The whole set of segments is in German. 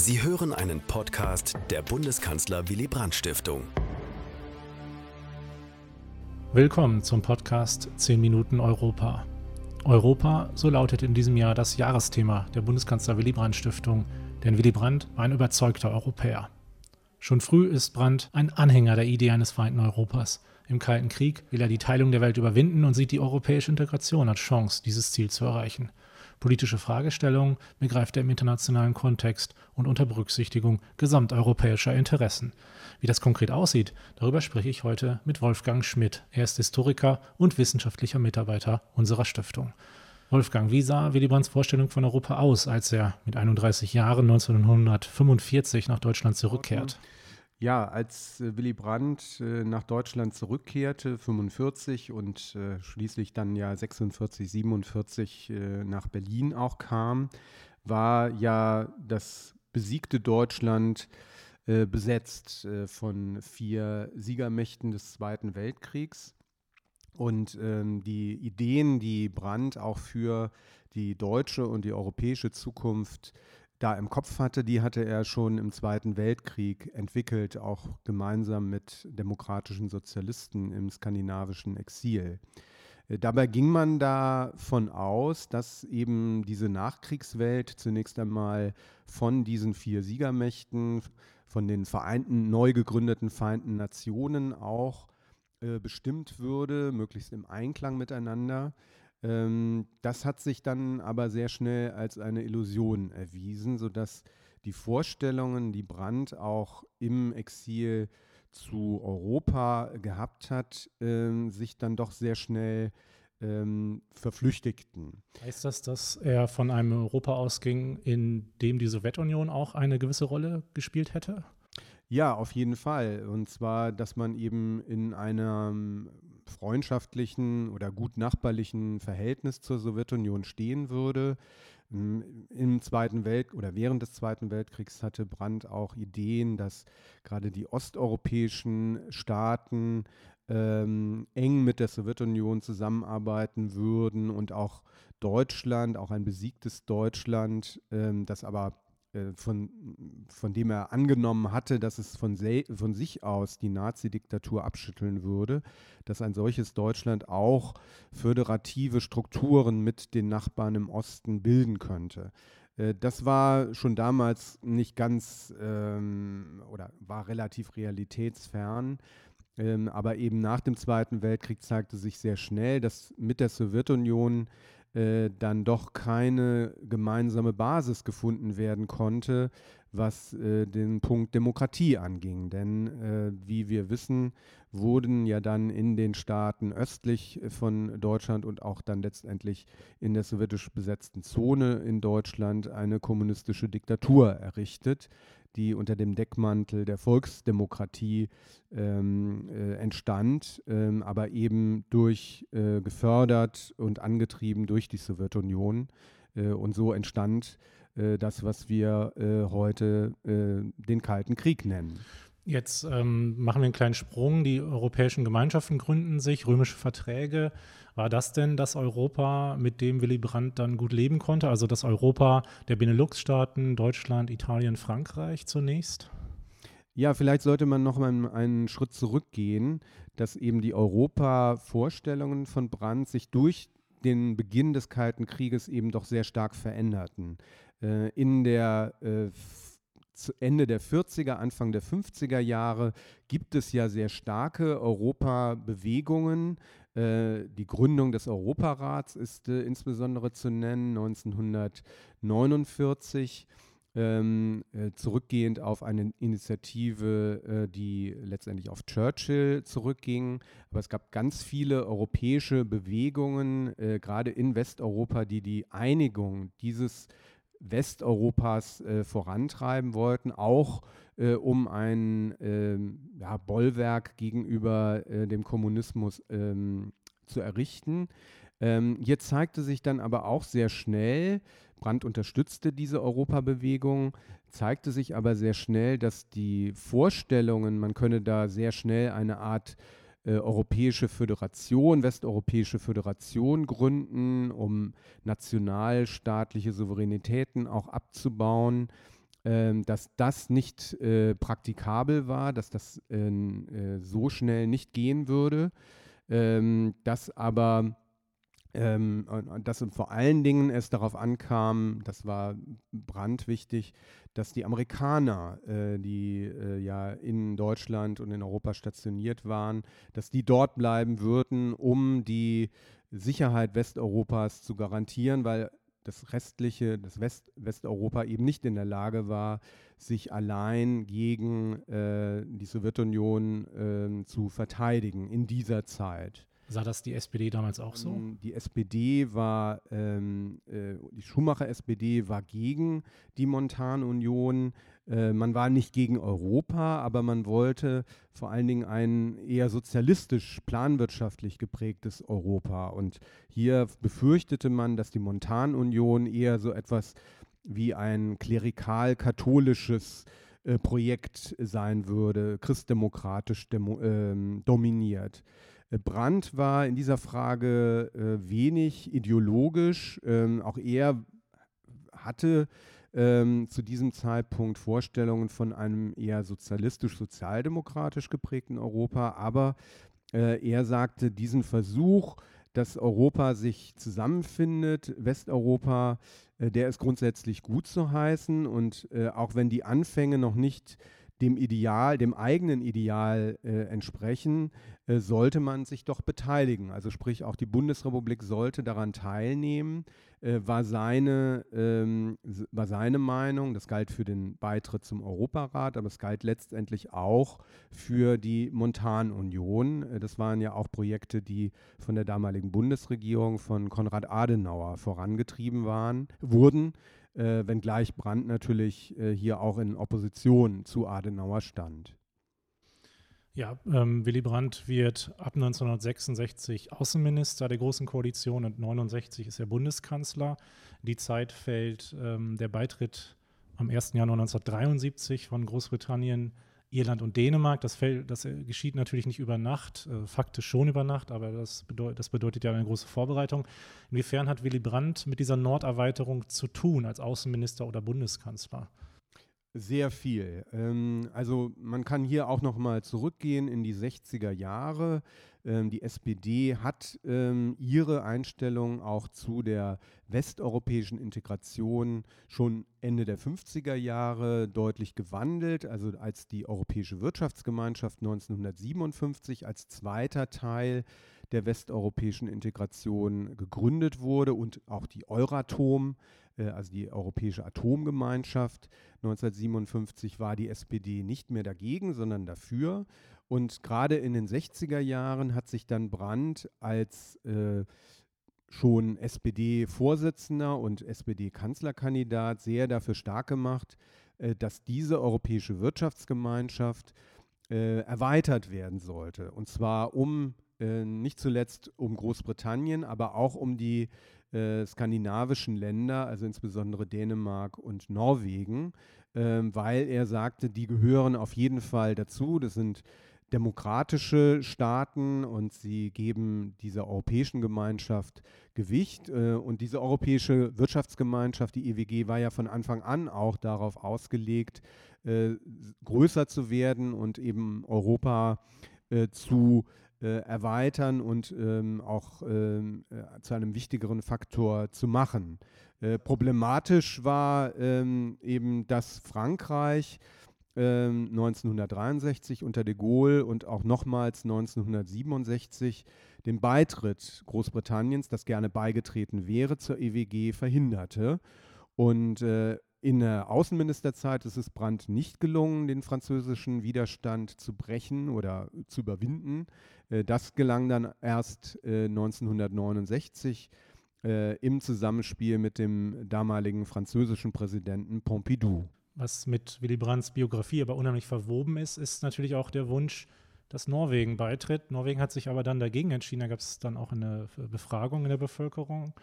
Sie hören einen Podcast der Bundeskanzler Willy Brandt Stiftung. Willkommen zum Podcast 10 Minuten Europa. Europa, so lautet in diesem Jahr das Jahresthema der Bundeskanzler Willy Brandt Stiftung, denn Willy Brandt war ein überzeugter Europäer. Schon früh ist Brandt ein Anhänger der Idee eines vereinten Europas. Im Kalten Krieg will er die Teilung der Welt überwinden und sieht die europäische Integration als Chance, dieses Ziel zu erreichen. Politische Fragestellungen begreift er im internationalen Kontext und unter Berücksichtigung gesamteuropäischer Interessen. Wie das konkret aussieht, darüber spreche ich heute mit Wolfgang Schmidt. Er ist Historiker und wissenschaftlicher Mitarbeiter unserer Stiftung. Wolfgang, wie sah Willy Brandts Vorstellung von Europa aus, als er mit 31 Jahren 1945 nach Deutschland zurückkehrt? Ja, als äh, Willy Brandt äh, nach Deutschland zurückkehrte, 45 und äh, schließlich dann ja 46, 47 äh, nach Berlin auch kam, war ja das besiegte Deutschland besetzt von vier Siegermächten des Zweiten Weltkriegs. Und ähm, die Ideen, die Brandt auch für die deutsche und die europäische Zukunft da im Kopf hatte, die hatte er schon im Zweiten Weltkrieg entwickelt, auch gemeinsam mit demokratischen Sozialisten im skandinavischen Exil. Äh, dabei ging man davon aus, dass eben diese Nachkriegswelt zunächst einmal von diesen vier Siegermächten, von den vereinten, neu gegründeten Vereinten Nationen auch äh, bestimmt würde, möglichst im Einklang miteinander. Ähm, das hat sich dann aber sehr schnell als eine Illusion erwiesen, sodass die Vorstellungen, die Brandt auch im Exil zu Europa gehabt hat, ähm, sich dann doch sehr schnell ähm, verflüchtigten. Heißt das, dass er von einem Europa ausging, in dem die Sowjetunion auch eine gewisse Rolle gespielt hätte? Ja, auf jeden Fall. Und zwar, dass man eben in einem freundschaftlichen oder gut nachbarlichen Verhältnis zur Sowjetunion stehen würde. Im Zweiten Welt oder während des Zweiten Weltkriegs hatte Brandt auch Ideen, dass gerade die osteuropäischen Staaten ähm, eng mit der Sowjetunion zusammenarbeiten würden und auch Deutschland, auch ein besiegtes Deutschland, ähm, das aber äh, von, von dem er angenommen hatte, dass es von, von sich aus die Nazi-Diktatur abschütteln würde, dass ein solches Deutschland auch föderative Strukturen mit den Nachbarn im Osten bilden könnte. Äh, das war schon damals nicht ganz ähm, oder war relativ realitätsfern. Ähm, aber eben nach dem Zweiten Weltkrieg zeigte sich sehr schnell, dass mit der Sowjetunion äh, dann doch keine gemeinsame Basis gefunden werden konnte, was äh, den Punkt Demokratie anging. Denn äh, wie wir wissen, wurden ja dann in den Staaten östlich von Deutschland und auch dann letztendlich in der sowjetisch besetzten Zone in Deutschland eine kommunistische Diktatur errichtet, die unter dem Deckmantel der Volksdemokratie ähm, äh, entstand, ähm, aber eben durch äh, gefördert und angetrieben durch die Sowjetunion. Äh, und so entstand äh, das, was wir äh, heute äh, den Kalten Krieg nennen. Jetzt ähm, machen wir einen kleinen Sprung. Die europäischen Gemeinschaften gründen sich, römische Verträge. War das denn das Europa, mit dem Willy Brandt dann gut leben konnte? Also das Europa der Benelux-Staaten, Deutschland, Italien, Frankreich zunächst? Ja, vielleicht sollte man noch mal einen Schritt zurückgehen, dass eben die Europa-Vorstellungen von Brandt sich durch den Beginn des Kalten Krieges eben doch sehr stark veränderten. Äh, in der äh, Ende der 40er, Anfang der 50er Jahre gibt es ja sehr starke Europabewegungen. Äh, die Gründung des Europarats ist äh, insbesondere zu nennen, 1949. Ähm, äh, zurückgehend auf eine Initiative, äh, die letztendlich auf Churchill zurückging. Aber es gab ganz viele europäische Bewegungen, äh, gerade in Westeuropa, die die Einigung dieses Westeuropas äh, vorantreiben wollten, auch äh, um ein ähm, ja, Bollwerk gegenüber äh, dem Kommunismus ähm, zu errichten. Ähm, hier zeigte sich dann aber auch sehr schnell, Brandt unterstützte diese Europabewegung, zeigte sich aber sehr schnell, dass die Vorstellungen, man könne da sehr schnell eine Art äh, Europäische Föderation, Westeuropäische Föderation gründen, um nationalstaatliche Souveränitäten auch abzubauen. Ähm, dass das nicht äh, praktikabel war, dass das äh, so schnell nicht gehen würde, ähm, dass aber ähm, dass vor allen Dingen es darauf ankam, das war brandwichtig, dass die Amerikaner, äh, die äh, ja in Deutschland und in Europa stationiert waren, dass die dort bleiben würden, um die Sicherheit Westeuropas zu garantieren, weil das restliche, das West, Westeuropa eben nicht in der Lage war, sich allein gegen äh, die Sowjetunion äh, zu verteidigen in dieser Zeit. Sah das die SPD damals auch so? Ähm, die SPD war, ähm, äh, die Schumacher-SPD war gegen die Montanunion. Äh, man war nicht gegen Europa, aber man wollte vor allen Dingen ein eher sozialistisch, planwirtschaftlich geprägtes Europa. Und hier befürchtete man, dass die Montanunion eher so etwas wie ein klerikal-katholisches äh, Projekt sein würde, christdemokratisch ähm, dominiert. Äh, Brandt war in dieser Frage äh, wenig ideologisch, ähm, auch er hatte ähm, zu diesem Zeitpunkt Vorstellungen von einem eher sozialistisch-sozialdemokratisch geprägten Europa, aber äh, er sagte, diesen Versuch, dass Europa sich zusammenfindet, Westeuropa, äh, der ist grundsätzlich gut zu heißen und äh, auch wenn die Anfänge noch nicht dem Ideal, dem eigenen Ideal äh, entsprechen, äh, sollte man sich doch beteiligen. Also sprich, auch die Bundesrepublik sollte daran teilnehmen, äh, war, seine, ähm, war seine Meinung. Das galt für den Beitritt zum Europarat, aber es galt letztendlich auch für die Montanunion. Äh, das waren ja auch Projekte, die von der damaligen Bundesregierung von Konrad Adenauer vorangetrieben waren, wurden äh, wenngleich Brandt natürlich äh, hier auch in Opposition zu Adenauer stand. Ja, ähm, Willy Brandt wird ab 1966 Außenminister der Großen Koalition und 1969 ist er Bundeskanzler. Die Zeit fällt ähm, der Beitritt am 1. Januar 1973 von Großbritannien Irland und Dänemark. Das, fällt, das äh, geschieht natürlich nicht über Nacht, äh, faktisch schon über Nacht, aber das, bedeut, das bedeutet ja eine große Vorbereitung. Inwiefern hat Willy Brandt mit dieser Norderweiterung zu tun als Außenminister oder Bundeskanzler? Sehr viel. Ähm, also man kann hier auch noch mal zurückgehen in die 60er Jahre. Ähm, die SPD hat ähm, ihre Einstellung auch zu der westeuropäischen Integration schon Ende der 50er Jahre deutlich gewandelt. Also als die Europäische Wirtschaftsgemeinschaft 1957 als zweiter Teil der westeuropäischen Integration gegründet wurde und auch die Euratom also die Europäische Atomgemeinschaft. 1957 war die SPD nicht mehr dagegen, sondern dafür. Und gerade in den 60er Jahren hat sich dann Brandt als äh, schon SPD-Vorsitzender und SPD-Kanzlerkandidat sehr dafür stark gemacht, äh, dass diese Europäische Wirtschaftsgemeinschaft äh, erweitert werden sollte. Und zwar um äh, nicht zuletzt um Großbritannien, aber auch um die äh, skandinavischen Länder, also insbesondere Dänemark und Norwegen, äh, weil er sagte, die gehören auf jeden Fall dazu. Das sind demokratische Staaten und sie geben dieser europäischen Gemeinschaft Gewicht. Äh, und diese europäische Wirtschaftsgemeinschaft, die EWG, war ja von Anfang an auch darauf ausgelegt, äh, größer zu werden und eben Europa zu äh, erweitern und ähm, auch ähm, äh, zu einem wichtigeren Faktor zu machen. Äh, problematisch war ähm, eben, dass Frankreich 1963 ähm, unter de Gaulle und auch nochmals 1967 den Beitritt Großbritanniens, das gerne beigetreten wäre, zur EWG verhinderte. Und äh, in der Außenministerzeit ist es Brandt nicht gelungen, den französischen Widerstand zu brechen oder zu überwinden. Äh, das gelang dann erst 1969 äh, äh, im Zusammenspiel mit dem damaligen französischen Präsidenten Pompidou. Was mit Willy Brandts Biografie aber unheimlich verwoben ist, ist natürlich auch der Wunsch, dass Norwegen beitritt. Norwegen hat sich aber dann dagegen entschieden. Da gab es dann auch eine Befragung in der Bevölkerung.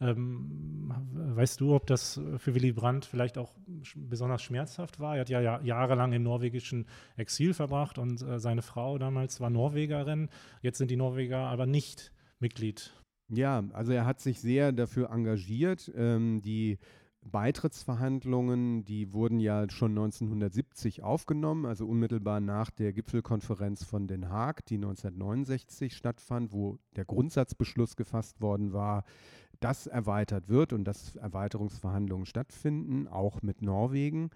Ähm, weißt du, ob das für Willy Brandt vielleicht auch besonders schmerzhaft war? Er hat ja, ja jahrelang im norwegischen Exil verbracht und äh, seine Frau damals war Norwegerin. Jetzt sind die Norweger aber nicht Mitglied. Ja, also er hat sich sehr dafür engagiert. Ähm, die Beitrittsverhandlungen, die wurden ja schon 1970 aufgenommen, also unmittelbar nach der Gipfelkonferenz von Den Haag, die 1969 stattfand, wo der Grundsatzbeschluss gefasst worden war, dass erweitert wird und dass Erweiterungsverhandlungen stattfinden, auch mit Norwegen.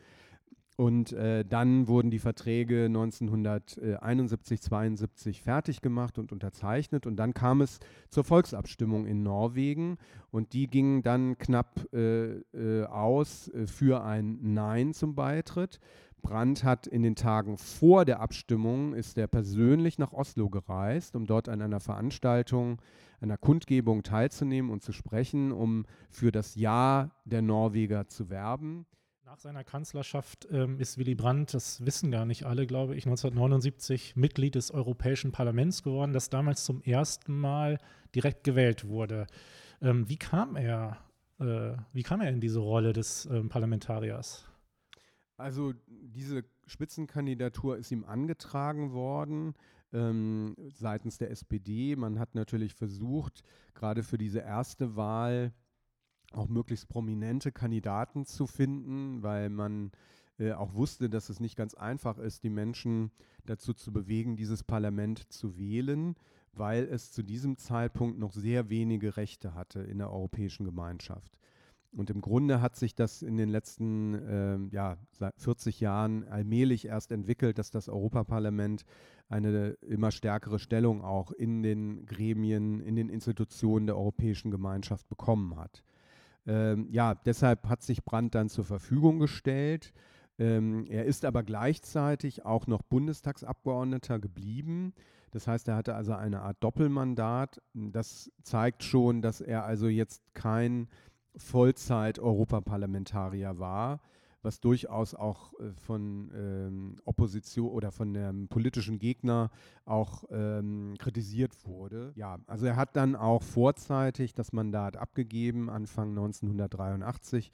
Und äh, dann wurden die Verträge 1971, 72 fertig gemacht und unterzeichnet. Und dann kam es zur Volksabstimmung in Norwegen. Und die ging dann knapp äh, äh, aus äh, für ein Nein zum Beitritt. Brandt hat in den Tagen vor der Abstimmung, ist er persönlich nach Oslo gereist, um dort an einer Veranstaltung, einer Kundgebung teilzunehmen und zu sprechen, um für das Ja der Norweger zu werben. Nach seiner Kanzlerschaft ähm, ist Willy Brandt, das wissen gar nicht alle, glaube ich, 1979 Mitglied des Europäischen Parlaments geworden, das damals zum ersten Mal direkt gewählt wurde. Ähm, wie kam er, äh, wie kam er in diese Rolle des ähm, Parlamentariers? Also diese Spitzenkandidatur ist ihm angetragen worden ähm, seitens der SPD. Man hat natürlich versucht, gerade für diese erste Wahl auch möglichst prominente Kandidaten zu finden, weil man äh, auch wusste, dass es nicht ganz einfach ist, die Menschen dazu zu bewegen, dieses Parlament zu wählen, weil es zu diesem Zeitpunkt noch sehr wenige Rechte hatte in der Europäischen Gemeinschaft. Und im Grunde hat sich das in den letzten äh, ja, 40 Jahren allmählich erst entwickelt, dass das Europaparlament eine immer stärkere Stellung auch in den Gremien, in den Institutionen der Europäischen Gemeinschaft bekommen hat. Ähm, ja, deshalb hat sich Brandt dann zur Verfügung gestellt. Ähm, er ist aber gleichzeitig auch noch Bundestagsabgeordneter geblieben. Das heißt, er hatte also eine Art Doppelmandat. Das zeigt schon, dass er also jetzt kein Vollzeit-Europaparlamentarier war, was durchaus auch äh, von ähm, Opposition oder von dem politischen Gegner auch ähm, kritisiert wurde. Ja, also er hat dann auch vorzeitig das Mandat abgegeben, Anfang 1983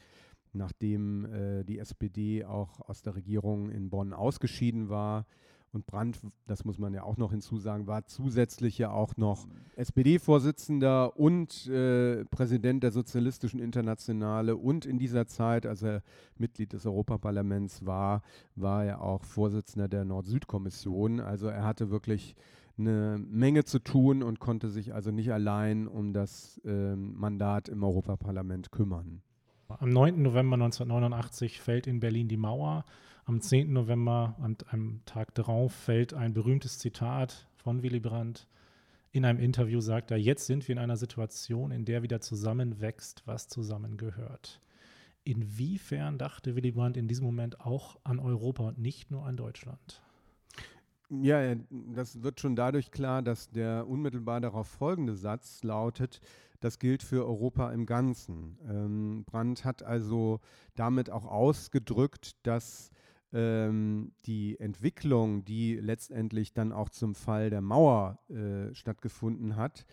nachdem äh, die SPD auch aus der Regierung in Bonn ausgeschieden war. Und Brandt, das muss man ja auch noch hinzusagen, war zusätzlich ja auch noch SPD-Vorsitzender und äh, Präsident der Sozialistischen Internationale. Und in dieser Zeit, als er Mitglied des Europaparlaments war, war er auch Vorsitzender der Nord-Süd-Kommission. Also er hatte wirklich eine Menge zu tun und konnte sich also nicht allein um das äh, Mandat im Europaparlament kümmern. Am 9. November 1989 fällt in Berlin die Mauer. Am 10. November, an einem Tag darauf, fällt ein berühmtes Zitat von Willy Brandt. In einem Interview sagt er, jetzt sind wir in einer Situation, in der wieder zusammenwächst, was zusammengehört. Inwiefern dachte Willy Brandt in diesem Moment auch an Europa und nicht nur an Deutschland? Ja, das wird schon dadurch klar, dass der unmittelbar darauf folgende Satz lautet, das gilt für Europa im Ganzen. Ähm, Brandt hat also damit auch ausgedrückt, dass ähm, die Entwicklung, die letztendlich dann auch zum Fall der Mauer äh, stattgefunden hat,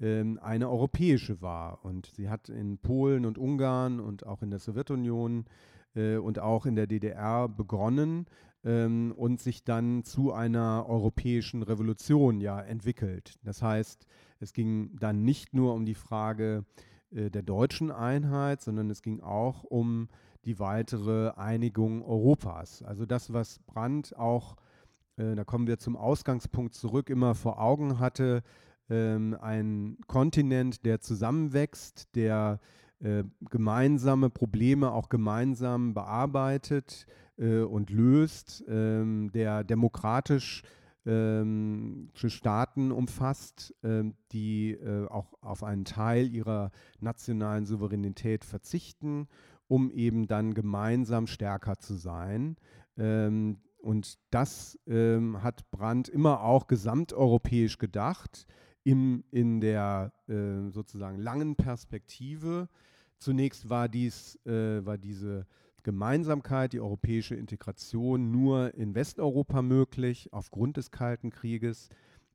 ähm, eine europäische war. Und sie hat in Polen und Ungarn und auch in der Sowjetunion äh, und auch in der DDR begonnen ähm, und sich dann zu einer europäischen Revolution ja entwickelt. Das heißt, es ging dann nicht nur um die Frage äh, der deutschen Einheit, sondern es ging auch um die weitere Einigung Europas. Also das, was Brandt auch, äh, da kommen wir zum Ausgangspunkt zurück, immer vor Augen hatte, ähm, ein Kontinent, der zusammenwächst, der äh, gemeinsame Probleme auch gemeinsam bearbeitet äh, und löst, ähm, der demokratisch ähm, Staaten umfasst, ähm, die äh, auch auf einen Teil ihrer nationalen Souveränität verzichten um eben dann gemeinsam stärker zu sein. Ähm, und das ähm, hat Brandt immer auch gesamteuropäisch gedacht, im, in der äh, sozusagen langen Perspektive. Zunächst war, dies, äh, war diese Gemeinsamkeit, die europäische Integration nur in Westeuropa möglich, aufgrund des Kalten Krieges.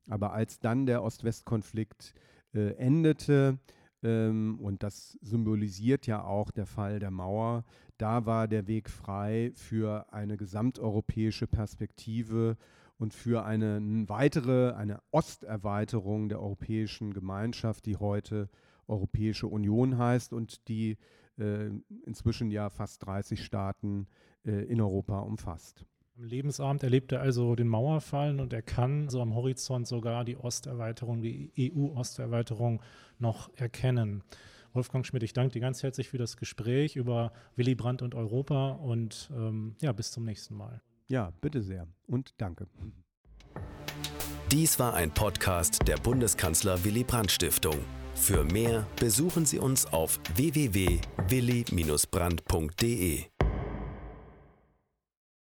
Aber als dann der Ost-West-Konflikt äh, endete, ähm, und das symbolisiert ja auch der Fall der Mauer, da war der Weg frei für eine gesamteuropäische Perspektive und für eine weitere, eine Osterweiterung der Europäischen Gemeinschaft, die heute Europäische Union heißt und die äh, inzwischen ja fast 30 Staaten äh, in Europa umfasst. Am Lebensabend erlebt er also den Mauerfallen und er kann so am Horizont sogar die Osterweiterung, die EU-Osterweiterung noch erkennen. Wolfgang Schmidt, ich danke dir ganz herzlich für das Gespräch über Willy Brandt und Europa und ähm, ja, bis zum nächsten Mal. Ja, bitte sehr und danke. Dies war ein Podcast der Bundeskanzler Willy Brandt Stiftung. Für mehr besuchen Sie uns auf www.willy-brandt.de.